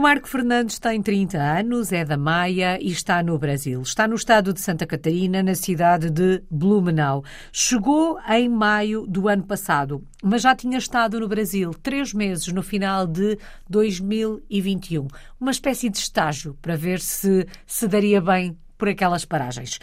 O Marco Fernandes tem 30 anos, é da Maia e está no Brasil. Está no estado de Santa Catarina, na cidade de Blumenau. Chegou em maio do ano passado, mas já tinha estado no Brasil três meses no final de 2021. Uma espécie de estágio para ver se se daria bem por aquelas paragens.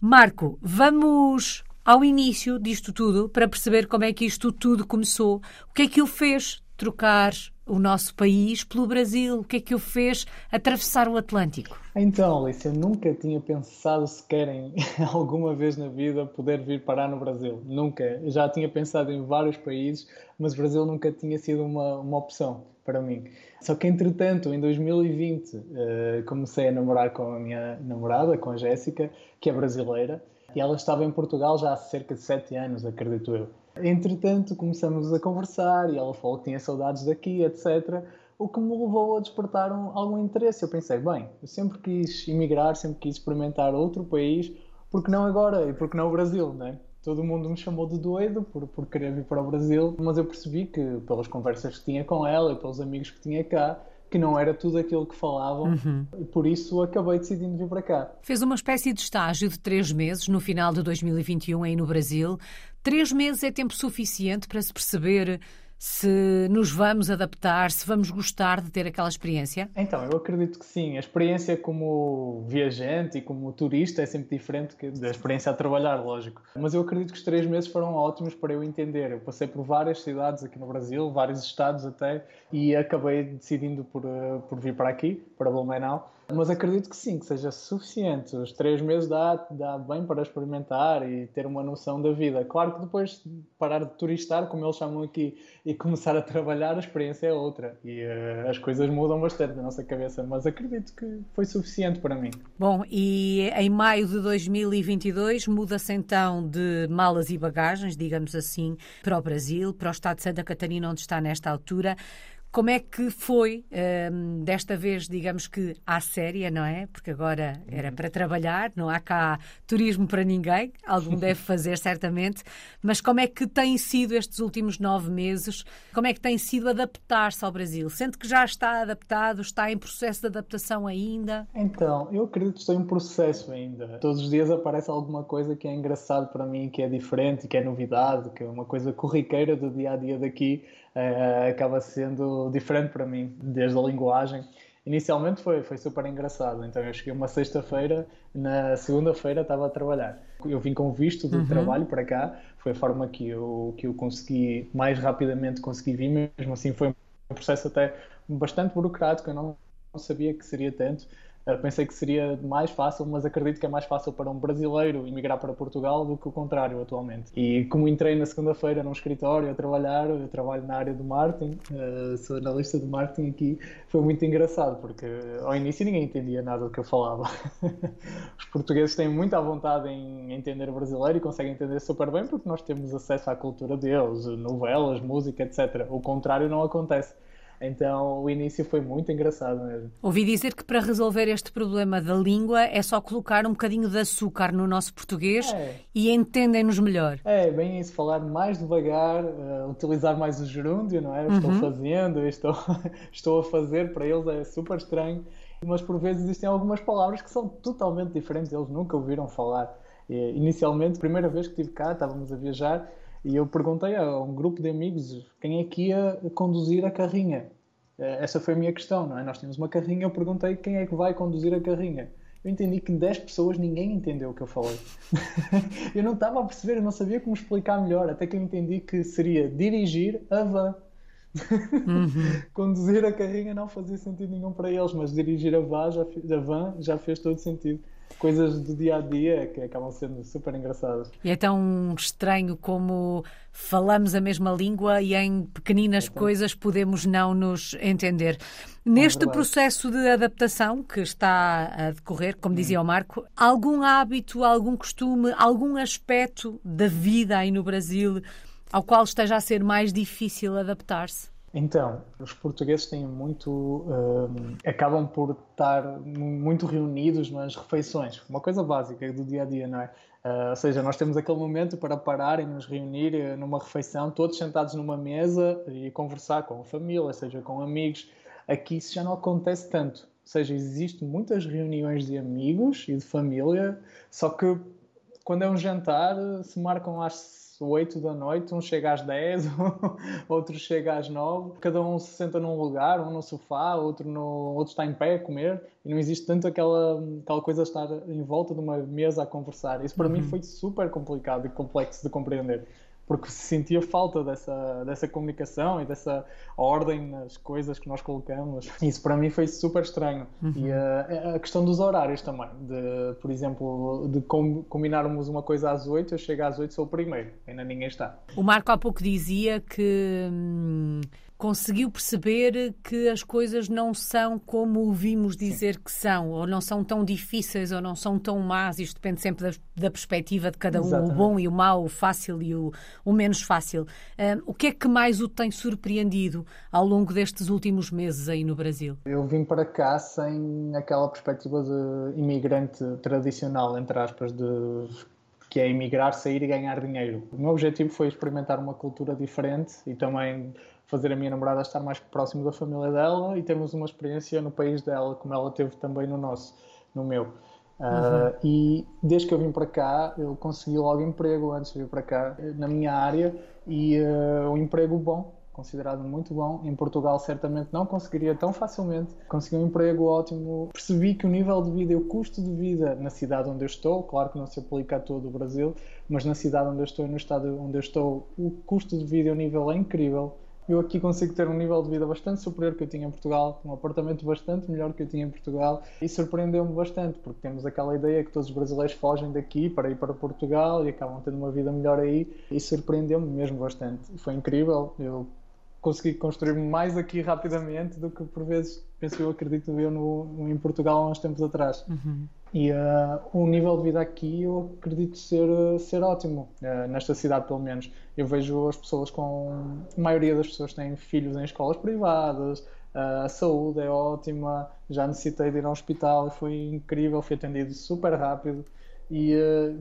Marco, vamos ao início disto tudo para perceber como é que isto tudo começou. O que é que o fez trocar o nosso país pelo Brasil? O que é que o fez atravessar o Atlântico? Então, Alice, eu nunca tinha pensado sequer em alguma vez na vida poder vir parar no Brasil. Nunca. Eu já tinha pensado em vários países, mas o Brasil nunca tinha sido uma, uma opção para mim. Só que, entretanto, em 2020, uh, eh, comecei a namorar com a minha namorada, com a Jéssica, que é brasileira, e ela estava em Portugal já há cerca de sete anos, acredito eu. Entretanto, começamos a conversar e ela falou que tinha saudades daqui, etc. O que me levou a despertar um, algum interesse. Eu pensei, bem, eu sempre quis emigrar, sempre quis experimentar outro país, porque não agora e porque não o Brasil, né? Todo mundo me chamou de doido por, por querer vir para o Brasil, mas eu percebi que, pelas conversas que tinha com ela e pelos amigos que tinha cá, que não era tudo aquilo que falavam uhum. e por isso acabei decidindo vir para cá. Fez uma espécie de estágio de três meses no final de 2021 aí no Brasil. Três meses é tempo suficiente para se perceber se nos vamos adaptar, se vamos gostar de ter aquela experiência? Então, eu acredito que sim. A experiência como viajante e como turista é sempre diferente da experiência a trabalhar, lógico. Mas eu acredito que os três meses foram ótimos para eu entender. Eu passei por várias cidades aqui no Brasil, vários estados até, e acabei decidindo por, eh, por vir para aqui, para Blumenau. Mas acredito que sim, que seja suficiente. Os três meses dá, dá bem para experimentar e ter uma noção da vida. Claro que depois parar de turistar, como eles chamam aqui, e começar a trabalhar, a experiência é outra. E uh, as coisas mudam bastante na nossa cabeça. Mas acredito que foi suficiente para mim. Bom, e em maio de 2022 muda-se então de malas e bagagens, digamos assim, para o Brasil, para o estado de Santa Catarina, onde está nesta altura. Como é que foi, um, desta vez, digamos que à séria, não é? Porque agora era para trabalhar, não há cá turismo para ninguém, algum deve fazer certamente, mas como é que tem sido estes últimos nove meses? Como é que tem sido adaptar-se ao Brasil? Sente que já está adaptado, está em processo de adaptação ainda? Então, eu acredito que estou em processo ainda. Todos os dias aparece alguma coisa que é engraçado para mim, que é diferente, que é novidade, que é uma coisa corriqueira do dia a dia daqui uh, acaba sendo diferente para mim, desde a linguagem. Inicialmente foi, foi super engraçado, então eu cheguei uma sexta-feira, na segunda-feira estava a trabalhar. Eu vim com visto de uhum. trabalho para cá, foi a forma que eu, que eu consegui, mais rapidamente consegui vir, mesmo assim foi um processo até bastante burocrático, eu não, não sabia que seria tanto, pensei que seria mais fácil, mas acredito que é mais fácil para um brasileiro emigrar para Portugal do que o contrário atualmente. E como entrei na segunda-feira num escritório a trabalhar, eu trabalho na área do marketing, uh, sou analista de marketing aqui, foi muito engraçado, porque ao início ninguém entendia nada do que eu falava. Os portugueses têm muita vontade em entender o brasileiro e conseguem entender super bem porque nós temos acesso à cultura deles, novelas, música, etc. O contrário não acontece. Então o início foi muito engraçado mesmo. Ouvi dizer que para resolver este problema da língua é só colocar um bocadinho de açúcar no nosso português é. e entendem-nos melhor. É, bem isso, falar mais devagar, uh, utilizar mais o gerúndio, não é? Eu estou uhum. fazendo, eu estou, estou a fazer, para eles é super estranho. Mas por vezes existem algumas palavras que são totalmente diferentes, eles nunca ouviram falar. E, inicialmente, primeira vez que estive cá, estávamos a viajar e eu perguntei a um grupo de amigos quem é que ia conduzir a carrinha. Eh, essa foi a minha questão, não é? Nós tínhamos uma carrinha, eu perguntei quem é que vai conduzir a carrinha. Eu entendi que 10 pessoas ninguém entendeu o que eu falei. eu não estava a perceber, eu não sabia como explicar melhor, até que eu entendi que seria dirigir a van. Uhum. Conduzir a carrinha não fazia sentido nenhum para eles, mas dirigir a van já, a van já fez todo sentido coisas do dia a dia que acabam sendo super engraçadas. E é tão estranho como falamos a mesma língua e em pequeninas é coisas podemos não nos entender. Neste é processo de adaptação que está a decorrer, como dizia o Marco, algum hábito, algum costume, algum aspecto da vida aí no Brasil ao qual esteja a ser mais difícil adaptar-se? Então, os portugueses têm muito. Um, acabam por estar muito reunidos nas refeições, uma coisa básica do dia a dia, não é? Uh, ou seja, nós temos aquele momento para parar e nos reunir uh, numa refeição, todos sentados numa mesa e conversar com a família, seja com amigos. Aqui isso já não acontece tanto. Ou seja, existem muitas reuniões de amigos e de família, só que quando é um jantar, se marcam às 8 da noite, um chega às 10, outro chega às 9, cada um se senta num lugar, um no sofá, outro, no, outro está em pé a comer, e não existe tanto aquela, aquela coisa de estar em volta de uma mesa a conversar. Isso para uhum. mim foi super complicado e complexo de compreender porque sentia falta dessa, dessa comunicação e dessa ordem nas coisas que nós colocamos. Isso para mim foi super estranho. Uhum. E uh, a questão dos horários também, de, por exemplo, de com, combinarmos uma coisa às oito, eu chego às oito, sou o primeiro, ainda ninguém está. O Marco há pouco dizia que. Conseguiu perceber que as coisas não são como ouvimos dizer Sim. que são, ou não são tão difíceis, ou não são tão más. Isto depende sempre da, da perspectiva de cada um, Exatamente. o bom e o mau, o fácil e o, o menos fácil. Um, o que é que mais o tem surpreendido ao longo destes últimos meses aí no Brasil? Eu vim para cá sem aquela perspectiva de imigrante tradicional, entre aspas, de que é emigrar, sair e ganhar dinheiro. O meu objetivo foi experimentar uma cultura diferente e também fazer a minha namorada estar mais próximo da família dela e termos uma experiência no país dela, como ela teve também no nosso, no meu. Uh, uhum. E desde que eu vim para cá, eu consegui logo emprego antes de vir para cá, na minha área, e uh, um emprego bom, considerado muito bom. Em Portugal, certamente não conseguiria tão facilmente. Consegui um emprego ótimo. Percebi que o nível de vida e o custo de vida na cidade onde eu estou, claro que não se aplica a todo o Brasil, mas na cidade onde eu estou e no estado onde eu estou, o custo de vida e o nível é incrível eu aqui consigo ter um nível de vida bastante superior que eu tinha em Portugal, um apartamento bastante melhor que eu tinha em Portugal e surpreendeu-me bastante porque temos aquela ideia que todos os brasileiros fogem daqui para ir para Portugal e acabam tendo uma vida melhor aí e surpreendeu-me mesmo bastante. Foi incrível, eu consegui construir mais aqui rapidamente do que por vezes penso eu acredito eu no em Portugal há uns tempos atrás. Uhum. E uh, o nível de vida aqui eu acredito ser, ser ótimo, uh, nesta cidade pelo menos. Eu vejo as pessoas com. A maioria das pessoas têm filhos em escolas privadas, uh, a saúde é ótima, já necessitei de ir ao hospital e foi incrível, fui atendido super rápido. E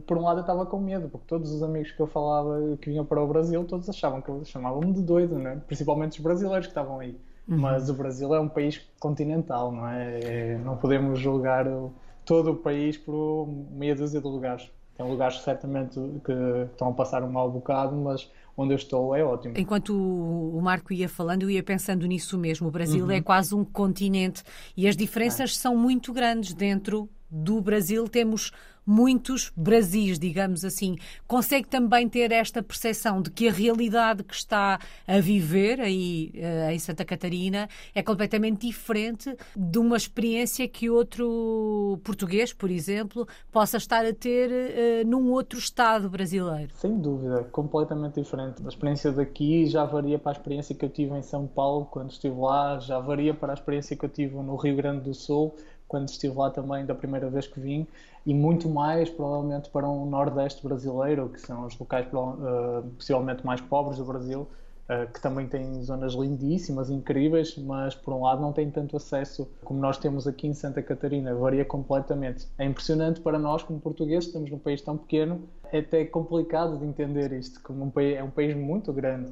por um lado eu estava com medo, porque todos os amigos que eu falava que vinham para o Brasil, todos achavam que eu chamavam-me de doido, né? principalmente os brasileiros que estavam aí. Uhum. Mas o Brasil é um país continental, não é? é não podemos julgar. O todo o país por meia dúzia de lugares. Tem lugares certamente que estão a passar um mau bocado, mas onde eu estou é ótimo. Enquanto o Marco ia falando, eu ia pensando nisso mesmo. O Brasil uhum. é quase um continente e as diferenças é. são muito grandes dentro do Brasil. Temos muitos Brasis, digamos assim. Consegue também ter esta percepção de que a realidade que está a viver aí uh, em Santa Catarina é completamente diferente de uma experiência que outro português, por exemplo, possa estar a ter uh, num outro estado brasileiro? Sem dúvida, completamente diferente. A experiência daqui já varia para a experiência que eu tive em São Paulo quando estive lá, já varia para a experiência que eu tive no Rio Grande do Sul quando estive lá também da primeira vez que vim e muito mais provavelmente para um nordeste brasileiro que são os locais uh, possivelmente mais pobres do Brasil uh, que também têm zonas lindíssimas incríveis mas por um lado não têm tanto acesso como nós temos aqui em Santa Catarina. Varia completamente. É impressionante para nós como portugueses estamos num país tão pequeno é até complicado de entender isto como um país é um país muito grande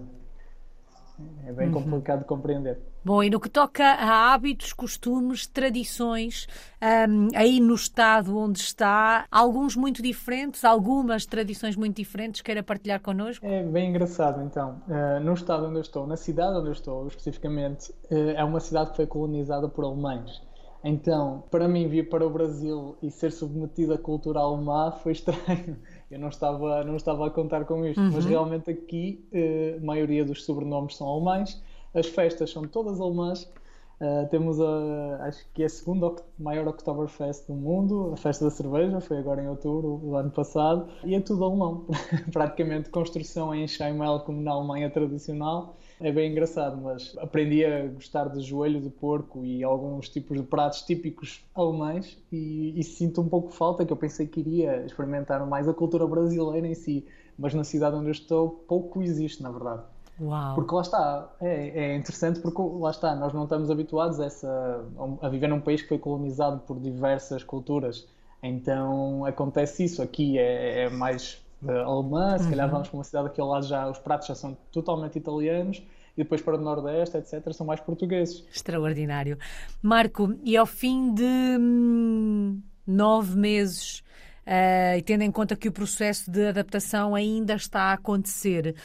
é bem uhum. complicado de compreender. Bom, e no que toca a hábitos, costumes, tradições, um, aí no estado onde está, alguns muito diferentes, algumas tradições muito diferentes, queira partilhar connosco? É bem engraçado, então. Uh, no estado onde eu estou, na cidade onde eu estou, especificamente, uh, é uma cidade que foi colonizada por alemães. Então, para mim, vir para o Brasil e ser submetido à cultura alemã foi estranho eu não estava, não estava a contar com isto, uhum. mas realmente aqui uh, a maioria dos sobrenomes são alemães, as festas são todas alemãs, uh, temos a, acho que é a segunda maior Oktoberfest do mundo, a festa da cerveja, foi agora em outubro do ano passado, e é tudo alemão, praticamente construção em Scheimel como na Alemanha tradicional, é bem engraçado, mas aprendi a gostar de joelho de porco e alguns tipos de pratos típicos alemães e, e, sinto um pouco falta, que eu pensei que iria experimentar mais a cultura brasileira em si, mas na cidade onde eu estou pouco existe, na verdade. Uau. Porque lá está, é, é, interessante porque lá está, nós não estamos habituados a, essa, a viver num país que foi colonizado por diversas culturas. Então acontece isso. Aqui é, é mais uh, alemã, se uhum. calhar vamos para uma cidade aqui ao lado já os pratos já são totalmente italianos e depois para o Nordeste, etc., são mais portugueses. Extraordinário. Marco, e ao fim de hum, nove meses, uh, e tendo em conta que o processo de adaptação ainda está a acontecer,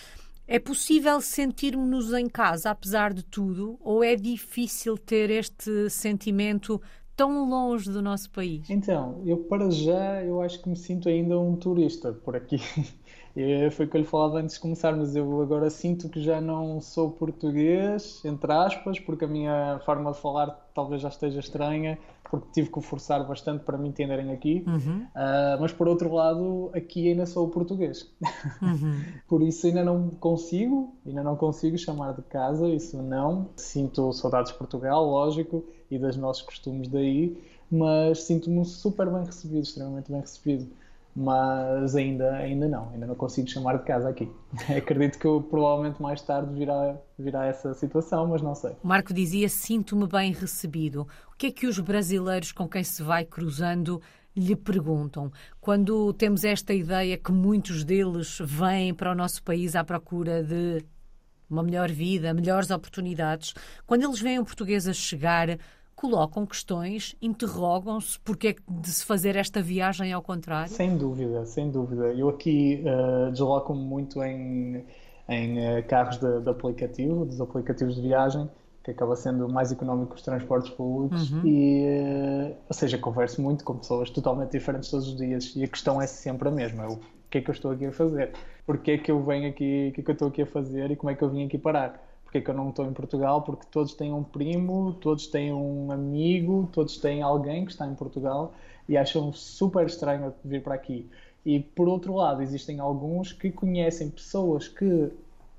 é possível sentirmos-nos em casa, apesar de tudo, ou é difícil ter este sentimento tão longe do nosso país? Então, eu para já, eu acho que me sinto ainda um turista por aqui. Foi o que eu lhe falava antes de começarmos. Eu agora sinto que já não sou português, entre aspas, porque a minha forma de falar talvez já esteja estranha, porque tive que forçar bastante para me entenderem aqui. Uhum. Uh, mas por outro lado, aqui ainda sou português. Uhum. por isso ainda não consigo, ainda não consigo chamar de casa, isso não. Sinto saudades de Portugal, lógico, e dos nossos costumes daí, mas sinto-me super bem recebido, extremamente bem recebido mas ainda, ainda não, ainda não consigo chamar de casa aqui. Acredito que eu, provavelmente mais tarde virá, virá essa situação, mas não sei. Marco dizia: Sinto-me bem recebido. O que é que os brasileiros com quem se vai cruzando lhe perguntam? Quando temos esta ideia que muitos deles vêm para o nosso país à procura de uma melhor vida, melhores oportunidades, quando eles veem um português a chegar colocam questões, interrogam-se porque é de se fazer esta viagem ao contrário? Sem dúvida, sem dúvida. Eu aqui uh, desloco-me muito em, em uh, carros de, de, aplicativo, dos aplicativos de viagem, que acaba sendo mais económico que os transportes públicos, uhum. e, uh, ou seja, converso muito com pessoas totalmente diferentes todos os dias, e a questão é sempre a mesma: o que é que eu estou aqui a fazer? Porquê é que eu venho aqui, o que é que eu estou aqui a fazer e como é que eu vim aqui parar? Porque é que eu não estou em Portugal? Porque todos têm um primo, todos têm um amigo, todos têm alguém que está em Portugal e acham super estranho vir para aqui. E por outro lado, existem alguns que conhecem pessoas que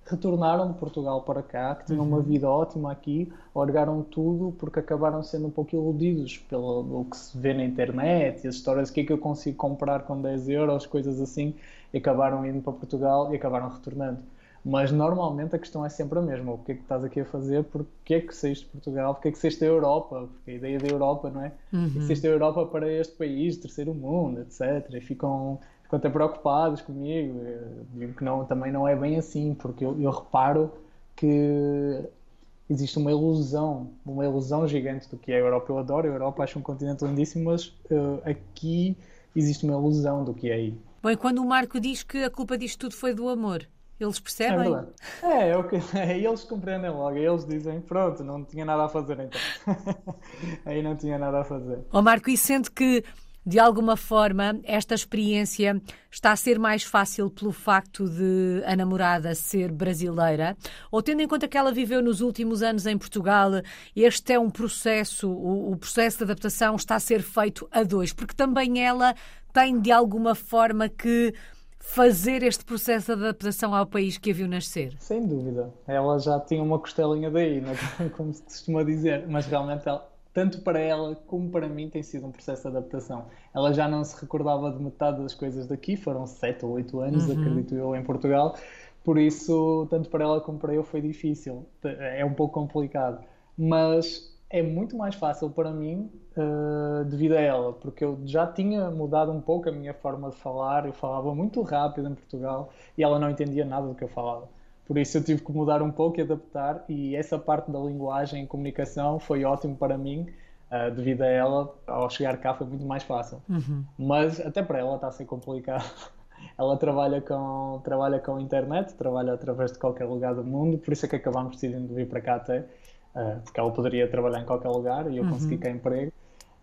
retornaram de Portugal para cá, que tinham uhum. uma vida ótima aqui, largaram tudo porque acabaram sendo um pouco iludidos pelo que se vê na internet e as histórias o que é que eu consigo comprar com 10 euros, coisas assim, e acabaram indo para Portugal e acabaram retornando. Mas normalmente a questão é sempre a mesma: o que é que estás aqui a fazer? Porquê é que saíste de Portugal? Porquê é que saíste da Europa? Porque a ideia da Europa, não é? Uhum. Que saíste da Europa para este país, terceiro mundo, etc. E ficam, ficam até preocupados comigo. Eu digo que não, também não é bem assim, porque eu, eu reparo que existe uma ilusão, uma ilusão gigante do que é a Europa. Eu adoro a Europa, acho um continente lindíssimo, mas uh, aqui existe uma ilusão do que é aí. Bom, e quando o Marco diz que a culpa disto tudo foi do amor, eles percebem? É, é, é, okay. é, eles compreendem logo, eles dizem, pronto, não tinha nada a fazer então. Aí não tinha nada a fazer. Ó oh, Marco, e sente que de alguma forma, esta experiência está a ser mais fácil pelo facto de a namorada ser brasileira? Ou tendo em conta que ela viveu nos últimos anos em Portugal, este é um processo, o, o processo de adaptação está a ser feito a dois? Porque também ela tem de alguma forma que fazer este processo de adaptação ao país que a viu nascer? Sem dúvida. Ela já tinha uma costelinha daí, né? como se costuma dizer, mas realmente ela, tanto para ela como para mim tem sido um processo de adaptação. Ela já não se recordava de metade das coisas daqui, foram sete ou oito anos, uhum. acredito eu, em Portugal. Por isso, tanto para ela como para eu foi difícil. É um pouco complicado. Mas é muito mais fácil para mim uh, devido a ela, porque eu já tinha mudado um pouco a minha forma de falar, eu falava muito rápido em Portugal e ela não entendia nada do que eu falava. Por isso eu tive que mudar um pouco e adaptar, e essa parte da linguagem e comunicação foi ótimo para mim, uh, devido a ela, ao chegar cá foi muito mais fácil. Uhum. Mas até para ela está a ser complicado. ela trabalha com, trabalha com internet, trabalha através de qualquer lugar do mundo, por isso é que acabamos decidindo vir para cá até uh, porque ela poderia trabalhar em qualquer lugar e eu uhum. consegui cá emprego,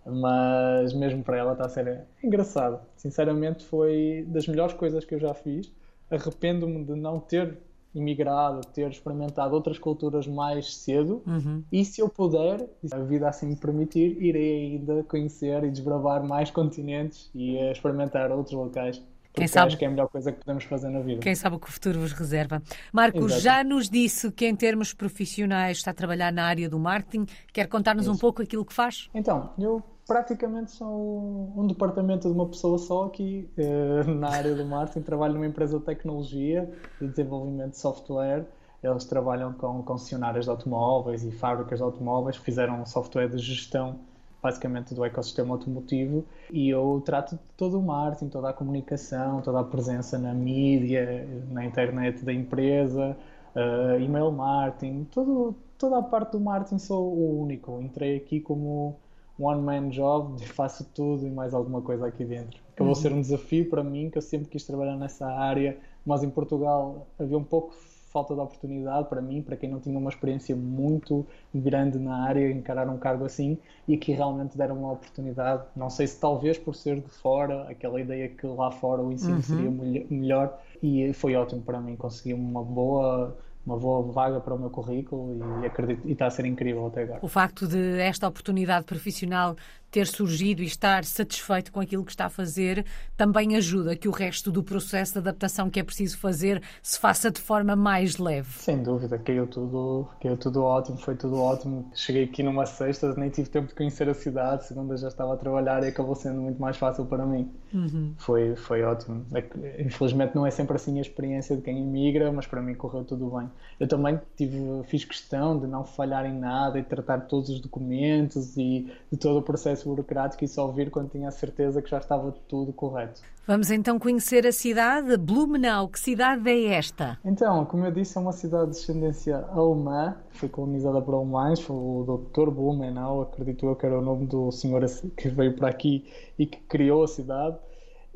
mas mesmo para ela está a ser engraçado. Sinceramente, foi das melhores coisas que eu já fiz. Arrependo-me de não ter imigrado, ter experimentado outras culturas mais cedo uhum. e se eu puder, a vida assim me permitir, irei ainda conhecer e desbravar mais continentes e experimentar outros locais. Quem sabe... acho que é a melhor coisa que podemos fazer na vida. Quem sabe o que o futuro vos reserva. Marcos, já nos disse que em termos profissionais está a trabalhar na área do marketing. Quer contar-nos um pouco aquilo que faz? Então, eu praticamente sou um departamento de uma pessoa só aqui eh, na área do marketing. Trabalho numa empresa de tecnologia, de desenvolvimento de software. Eles trabalham com concessionárias de automóveis e fábricas de automóveis, fizeram um software de gestão basicamente do ecossistema automotivo e eu trato de todo o marketing, toda a comunicação, toda a presença na mídia, na internet da empresa, uh, email marketing, todo, toda a parte do marketing sou o único. Entrei aqui como one man job, faço tudo e mais alguma coisa aqui dentro. Acabou uhum. ser um desafio para mim, que eu sempre quis trabalhar nessa área, mas em Portugal havia um pouco falta de oportunidade para mim, para quem não tinha uma experiência muito grande na área, encarar um cargo assim, e aqui realmente deram uma oportunidade. Não sei se talvez por ser de fora, aquela ideia que lá fora o ensino uhum. seria melhor, e foi ótimo para mim, consegui uma boa uma boa vaga para o meu currículo e acredito e está a ser incrível até agora. O facto de esta oportunidade profissional ter surgido e estar satisfeito com aquilo que está a fazer também ajuda que o resto do processo de adaptação que é preciso fazer se faça de forma mais leve. Sem dúvida, caiu tudo, caiu tudo ótimo, foi tudo ótimo. Cheguei aqui numa sexta, nem tive tempo de conhecer a cidade, segunda já estava a trabalhar e acabou sendo muito mais fácil para mim. Uhum. Foi, foi ótimo. É infelizmente não é sempre assim a experiência de quem imigra, mas para mim correu tudo bem. Eu também tive, fiz questão de não falhar em nada e tratar todos os documentos e de todo o processo processo burocrático e só vir quando tinha a certeza que já estava tudo correto. Vamos então conhecer a cidade Blumenau. Que cidade é esta? Então, como eu disse, é uma cidade de descendência alemã, foi colonizada por alemães, foi o Dr. Blumenau, acredito eu que era o nome do senhor que veio para aqui e que criou a cidade.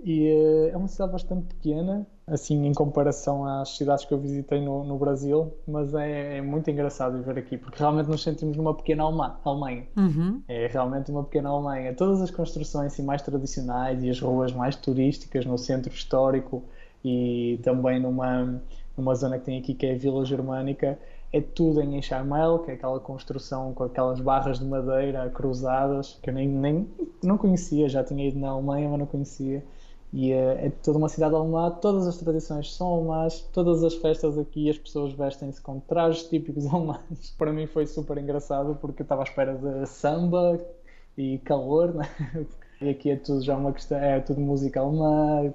E uh, é uma cidade bastante pequena, assim em comparação às cidades que eu visitei no, no Brasil, mas é, é, muito engraçado ver aqui, porque realmente nos sentimos numa pequena Alemanha. Uhum. É realmente uma pequena Alemanha. Todas as construções assim, mais tradicionais e as ruas mais turísticas no centro histórico e também numa, numa zona que tem aqui que é a Vila Germânica, é tudo em Echamel, que é aquela construção com aquelas barras de madeira cruzadas, que eu nem, nem não conhecia, já tinha ido na Alemanha, mas não conhecia e é, é toda uma cidade alemã, todas as tradições são alemãs, todas as festas aqui as pessoas vestem-se com trajes típicos alemães. Para mim foi super engraçado porque eu estava à espera de samba e calor, né? E aqui é tudo já uma questão, é tudo música alemã,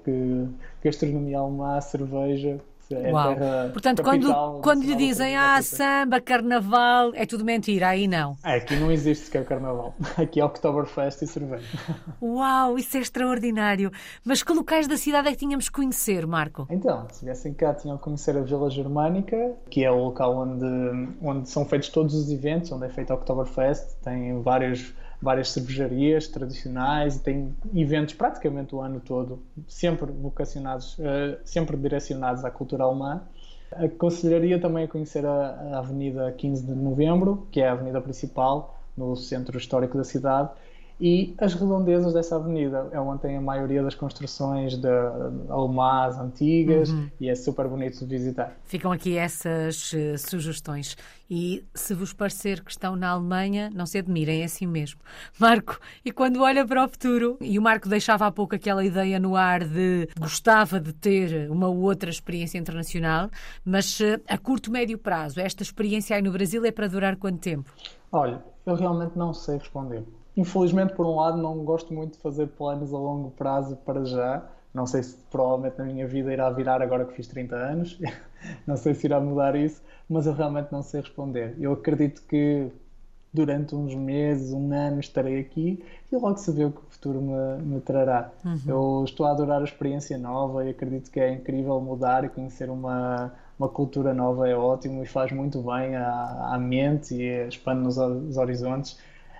gastronomia alemã, cerveja. É Uau. Portanto, quando, quando lhe dizem ah, samba, carnaval, é tudo mentira, aí não. É, aqui não existe sequer carnaval. Aqui é Oktoberfest e cerveja. Uau, isso é extraordinário. Mas que locais da cidade é que tínhamos que conhecer, Marco? Então, se viessem cá, tinham que conhecer a Vila Germânica, que é o local onde, onde são feitos todos os eventos, onde é feito Oktoberfest. Tem vários várias cervejarias tradicionais e tem eventos praticamente o ano todo, sempre vocacionados, uh, sempre direcionados à cultura alemã. Aconselharia também a conhecer a, a Avenida 15 de Novembro, que é a avenida principal no centro histórico da cidade, e as redondezas dessa avenida é onde tem a maioria das construções de alemãs antigas uhum. e é super bonito de visitar. Ficam aqui essas uh, sugestões. E se vos parecer que estão na Alemanha, não se admirem, é assim mesmo. Marco, e quando olha para o futuro, e o Marco deixava há pouco aquela ideia no ar de gostava de ter uma outra experiência internacional, mas uh, a curto, médio prazo, esta experiência aí no Brasil é para durar quanto tempo? Olha, eu realmente não sei responder Infelizmente, por um lado, não gosto muito de fazer planos a longo prazo para já. Não sei se provavelmente na minha vida irá virar agora que fiz 30 anos. não sei se irá mudar isso, mas eu realmente não sei responder. Eu acredito que durante uns meses, um ano estarei aqui e logo se vê o que o futuro me, me trará. Uhum. Eu estou a adorar a experiência nova e acredito que é incrível mudar e conhecer uma, uma cultura nova é ótimo e faz muito bem à, à mente e expande nos os horizontes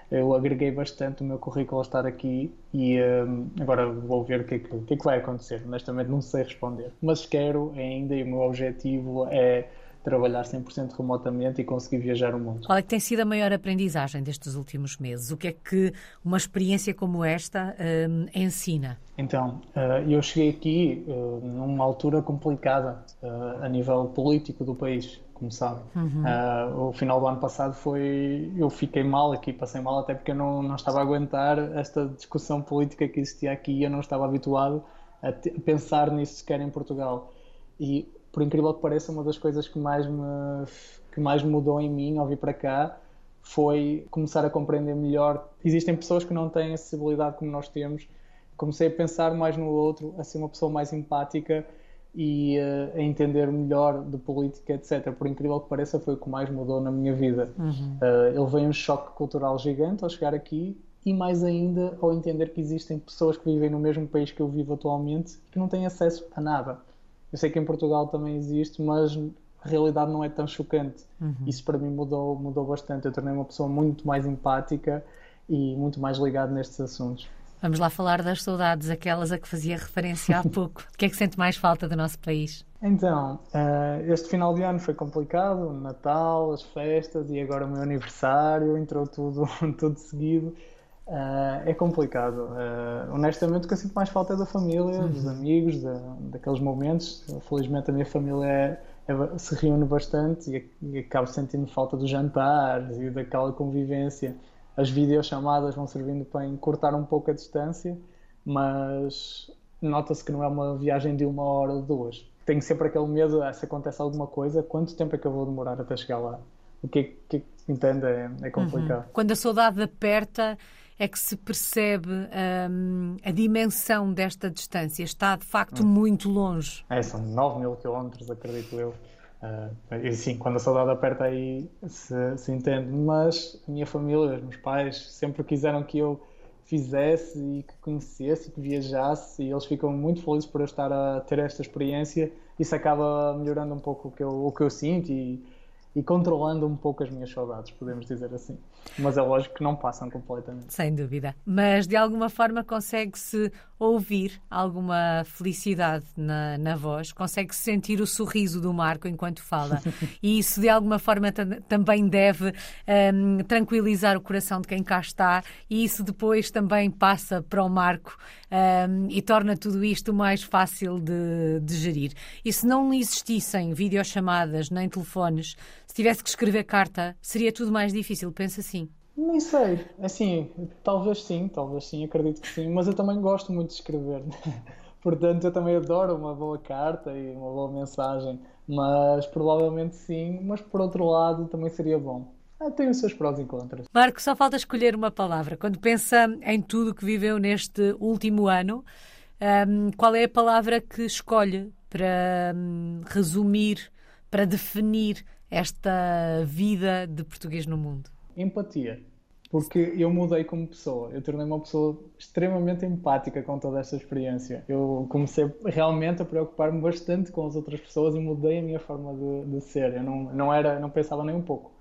eu agreguei bastante o meu currículo ao estar aqui e um, agora vou ver o que, é que, que, é que vai acontecer. Honestamente, não sei responder, mas quero ainda e o meu objetivo é trabalhar 100% remotamente e conseguir viajar o mundo. Qual é que tem sido a maior aprendizagem destes últimos meses? O que é que uma experiência como esta um, ensina? Então, uh, eu cheguei aqui uh, numa altura complicada uh, a nível político do país como sabem. Uhum. Uh, o final do ano passado foi. Eu fiquei mal aqui, passei mal até porque eu não, não estava a aguentar esta discussão política que existia aqui e eu não estava habituado a, te, a, pensar nisso sequer em Portugal. E, por incrível que pareça, uma das coisas que mais me, que mais mudou em mim ao vir para cá foi começar a compreender melhor. Existem pessoas que não têm acessibilidade como nós temos. Comecei a pensar mais no outro, a ser uma pessoa mais empática e uh, a entender melhor de política, etc. Por incrível que pareça, foi o que mais mudou na minha vida. Uhum. Uh, ele veio um choque cultural gigante ao chegar aqui e mais ainda ao entender que existem pessoas que vivem no mesmo país que eu vivo atualmente que não têm acesso a nada. Eu sei que em Portugal também existe, mas a realidade não é tão chocante. Uhum. Isso para mim mudou, mudou bastante. Eu tornei uma pessoa muito mais empática e muito mais ligado nestes assuntos. Vamos lá falar das saudades, aquelas a que fazia referência há pouco. o que é que sente mais falta do nosso país? Então, uh, este final de ano foi complicado, Natal, as festas e agora o meu aniversário, entrou tudo, tudo seguido. Uh, é complicado. Uh, honestamente, o que eu sinto mais falta é da família, dos amigos, da, daqueles momentos. Felizmente, a minha família é, é, se reúne bastante e, e acabo sentindo falta dos jantares e daquela convivência as videochamadas vão servindo para encurtar um pouco a distância, mas nota-se que não é uma viagem de uma hora ou duas. Tenho sempre aquele medo, ah, se acontece alguma coisa, quanto tempo é que eu vou demorar até chegar lá? O que é que entende é, é complicado. Uhum. Quando a saudade aperta, é que se percebe hum, a dimensão desta distância. Está de facto hum. muito longe. É, são 9 mil quilómetros, acredito eu. Uh, e sim, quando a saudade aperta aí se, se, entende, mas a minha família, os meus pais, sempre quiseram que eu fizesse e que conhecesse e que viajasse e eles ficam muito felizes por eu estar a ter esta experiência. Isso acaba melhorando um pouco o que eu, o que eu sinto e, e controlando um pouco as minhas saudades, podemos dizer assim. Mas é lógico que não passam completamente. Sem dúvida. Mas de alguma forma consegue-se ouvir alguma felicidade na, na voz, consegue-se sentir o sorriso do Marco enquanto fala. e isso de alguma forma também deve um, tranquilizar o coração de quem cá está, e isso depois também passa para o Marco um, e torna tudo isto mais fácil de, de gerir. E se não existissem videochamadas nem telefones, tivesse que escrever carta, seria tudo mais difícil, pensa assim. Nem sei, assim, talvez sim, talvez sim, acredito que sim, mas eu também gosto muito de escrever. Portanto, eu também adoro uma boa carta e uma boa mensagem, mas provavelmente sim, mas por outro lado também seria bom. Ah, tem os seus prós e contras. Marco, só falta escolher uma palavra. Quando pensa em tudo que viveu neste último ano, um, qual é a palavra que escolhe para um, resumir, para definir esta vida de português no mundo? Empatia. Porque eu mudei como pessoa. Eu tornei uma pessoa extremamente empática com toda esta experiência. Eu comecei realmente a preocupar-me bastante com as outras pessoas e mudei a minha forma de, de ser. Eu não, não, era, não pensava nem um pouco.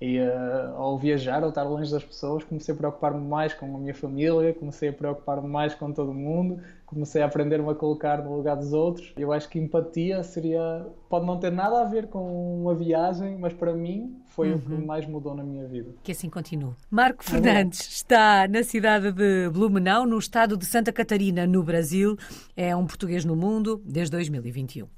E uh, ao viajar, ao estar longe das pessoas, comecei a preocupar-me mais com a minha família, comecei a preocupar-me mais com todo mundo, comecei a aprender-me a colocar no lugar dos outros. Eu acho que empatia seria. pode não ter nada a ver com uma viagem, mas para mim foi uhum. o que uhum. mais mudou na minha vida. Que assim continue. Marco é Fernandes está na cidade de Blumenau, no estado de Santa Catarina, no Brasil. É um português no mundo desde 2021.